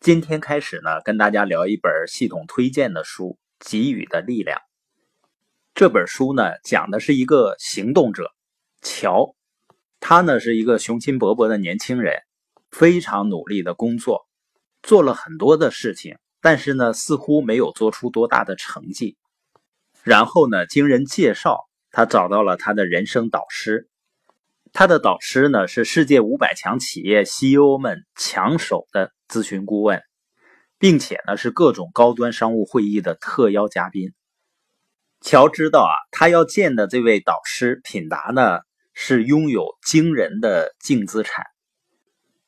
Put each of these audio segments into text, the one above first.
今天开始呢，跟大家聊一本系统推荐的书《给予的力量》。这本书呢，讲的是一个行动者乔，他呢是一个雄心勃勃的年轻人，非常努力的工作，做了很多的事情，但是呢，似乎没有做出多大的成绩。然后呢，经人介绍，他找到了他的人生导师。他的导师呢是世界五百强企业 CEO 们抢手的咨询顾问，并且呢是各种高端商务会议的特邀嘉宾。乔知道啊，他要见的这位导师品达呢是拥有惊人的净资产。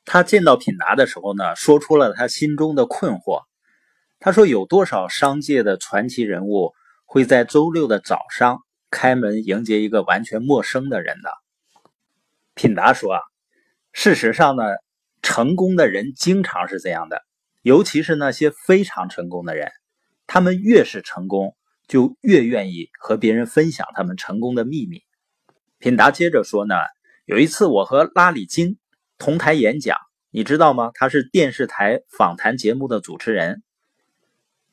他见到品达的时候呢，说出了他心中的困惑。他说：“有多少商界的传奇人物会在周六的早上开门迎接一个完全陌生的人呢？”品达说：“啊，事实上呢，成功的人经常是这样的，尤其是那些非常成功的人，他们越是成功，就越愿意和别人分享他们成功的秘密。”品达接着说：“呢，有一次我和拉里金同台演讲，你知道吗？他是电视台访谈节目的主持人。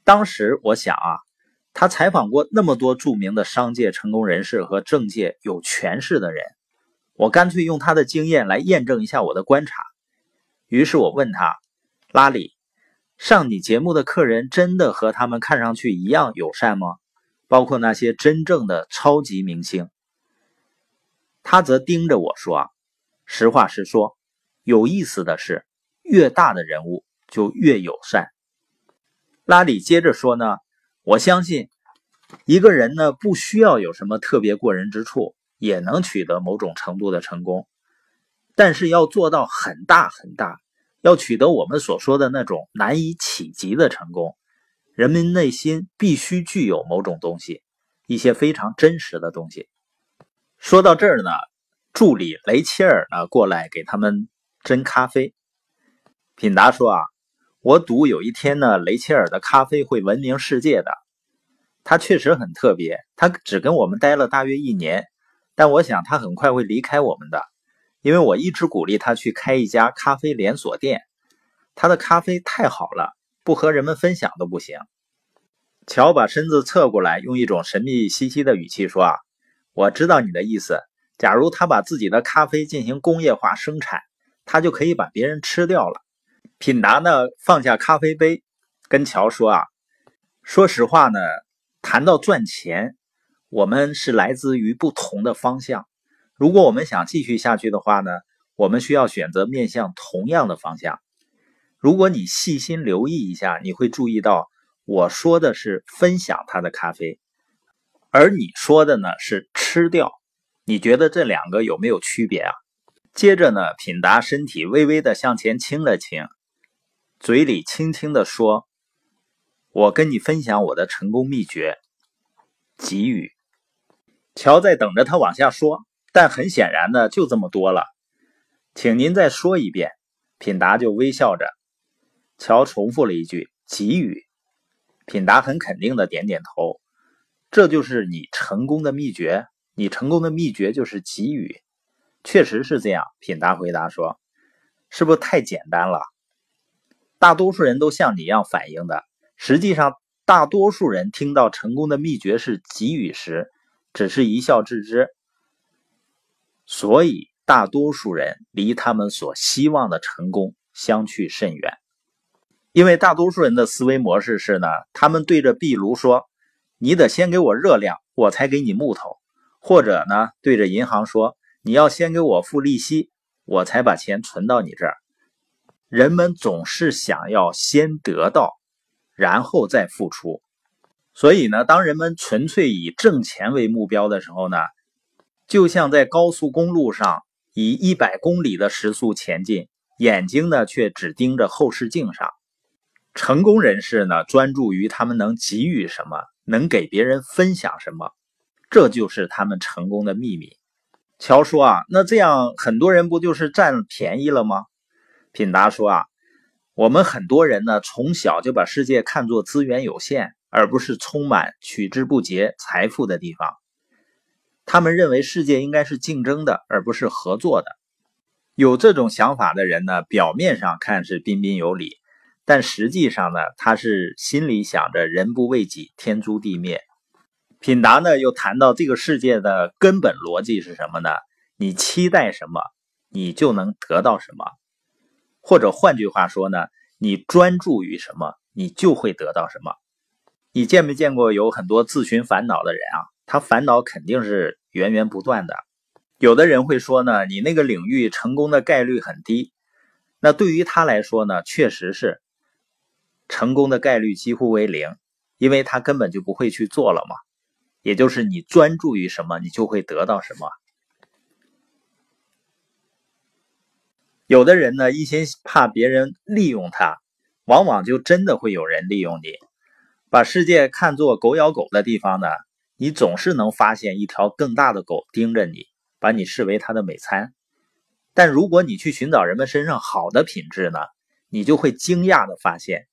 当时我想啊，他采访过那么多著名的商界成功人士和政界有权势的人。”我干脆用他的经验来验证一下我的观察。于是我问他：“拉里，上你节目的客人真的和他们看上去一样友善吗？包括那些真正的超级明星？”他则盯着我说：“，实话实说，有意思的是，越大的人物就越友善。”拉里接着说：“呢，我相信一个人呢，不需要有什么特别过人之处。”也能取得某种程度的成功，但是要做到很大很大，要取得我们所说的那种难以企及的成功，人们内心必须具有某种东西，一些非常真实的东西。说到这儿呢，助理雷切尔呢过来给他们斟咖啡。品达说啊，我赌有一天呢，雷切尔的咖啡会闻名世界的。他确实很特别，他只跟我们待了大约一年。但我想他很快会离开我们的，因为我一直鼓励他去开一家咖啡连锁店。他的咖啡太好了，不和人们分享都不行。乔把身子侧过来，用一种神秘兮兮的语气说：“啊，我知道你的意思。假如他把自己的咖啡进行工业化生产，他就可以把别人吃掉了。”品达呢放下咖啡杯，跟乔说：“啊，说实话呢，谈到赚钱。”我们是来自于不同的方向。如果我们想继续下去的话呢，我们需要选择面向同样的方向。如果你细心留意一下，你会注意到我说的是分享他的咖啡，而你说的呢是吃掉。你觉得这两个有没有区别啊？接着呢，品达身体微微的向前倾了倾，嘴里轻轻的说：“我跟你分享我的成功秘诀，给予。”乔在等着他往下说，但很显然呢，就这么多了。请您再说一遍。品达就微笑着。乔重复了一句：“给予。”品达很肯定的点点头。这就是你成功的秘诀。你成功的秘诀就是给予。确实是这样。品达回答说：“是不是太简单了？大多数人都像你一样反应的。实际上，大多数人听到成功的秘诀是给予时。”只是一笑置之，所以大多数人离他们所希望的成功相去甚远。因为大多数人的思维模式是呢，他们对着壁炉说：“你得先给我热量，我才给你木头。”或者呢，对着银行说：“你要先给我付利息，我才把钱存到你这儿。”人们总是想要先得到，然后再付出。所以呢，当人们纯粹以挣钱为目标的时候呢，就像在高速公路上以一百公里的时速前进，眼睛呢却只盯着后视镜上。成功人士呢，专注于他们能给予什么，能给别人分享什么，这就是他们成功的秘密。乔说啊，那这样很多人不就是占便宜了吗？品达说啊，我们很多人呢，从小就把世界看作资源有限。而不是充满取之不竭财富的地方。他们认为世界应该是竞争的，而不是合作的。有这种想法的人呢，表面上看是彬彬有礼，但实际上呢，他是心里想着人不为己，天诛地灭。品达呢又谈到这个世界的根本逻辑是什么呢？你期待什么，你就能得到什么。或者换句话说呢，你专注于什么，你就会得到什么。你见没见过有很多自寻烦恼的人啊？他烦恼肯定是源源不断的。有的人会说呢，你那个领域成功的概率很低。那对于他来说呢，确实是成功的概率几乎为零，因为他根本就不会去做了嘛。也就是你专注于什么，你就会得到什么。有的人呢，一心怕别人利用他，往往就真的会有人利用你。把世界看作狗咬狗的地方呢，你总是能发现一条更大的狗盯着你，把你视为它的美餐。但如果你去寻找人们身上好的品质呢，你就会惊讶的发现，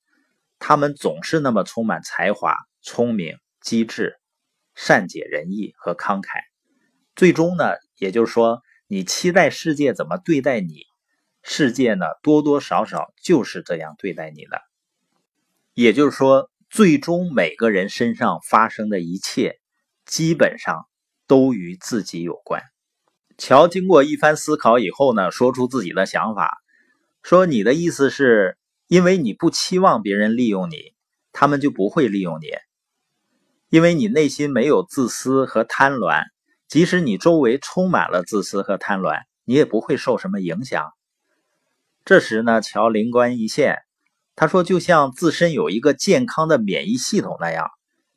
他们总是那么充满才华、聪明、机智。善解人意和慷慨，最终呢，也就是说，你期待世界怎么对待你，世界呢，多多少少就是这样对待你的。也就是说，最终每个人身上发生的一切，基本上都与自己有关。乔经过一番思考以后呢，说出自己的想法，说：“你的意思是，因为你不期望别人利用你，他们就不会利用你。”因为你内心没有自私和贪婪，即使你周围充满了自私和贪婪，你也不会受什么影响。这时呢，乔灵光一现，他说：“就像自身有一个健康的免疫系统那样，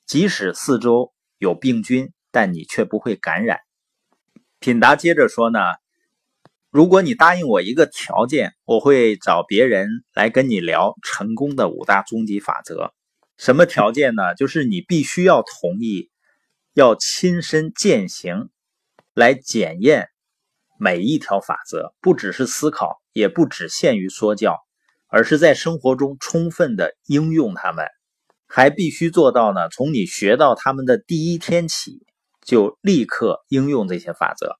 即使四周有病菌，但你却不会感染。”品达接着说：“呢，如果你答应我一个条件，我会找别人来跟你聊成功的五大终极法则。”什么条件呢？就是你必须要同意，要亲身践行，来检验每一条法则，不只是思考，也不只限于说教，而是在生活中充分的应用它们，还必须做到呢。从你学到他们的第一天起，就立刻应用这些法则。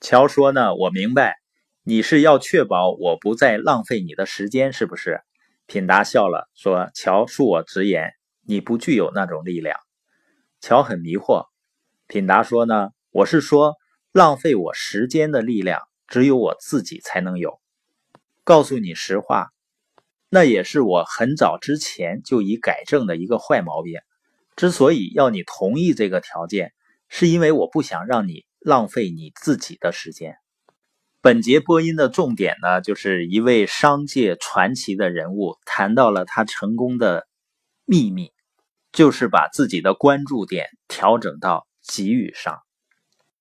乔说呢，我明白，你是要确保我不再浪费你的时间，是不是？品达笑了，说：“乔恕我直言，你不具有那种力量。”乔很迷惑。品达说：“呢，我是说，浪费我时间的力量，只有我自己才能有。告诉你实话，那也是我很早之前就已改正的一个坏毛病。之所以要你同意这个条件，是因为我不想让你浪费你自己的时间。”本节播音的重点呢，就是一位商界传奇的人物谈到了他成功的秘密，就是把自己的关注点调整到给予上。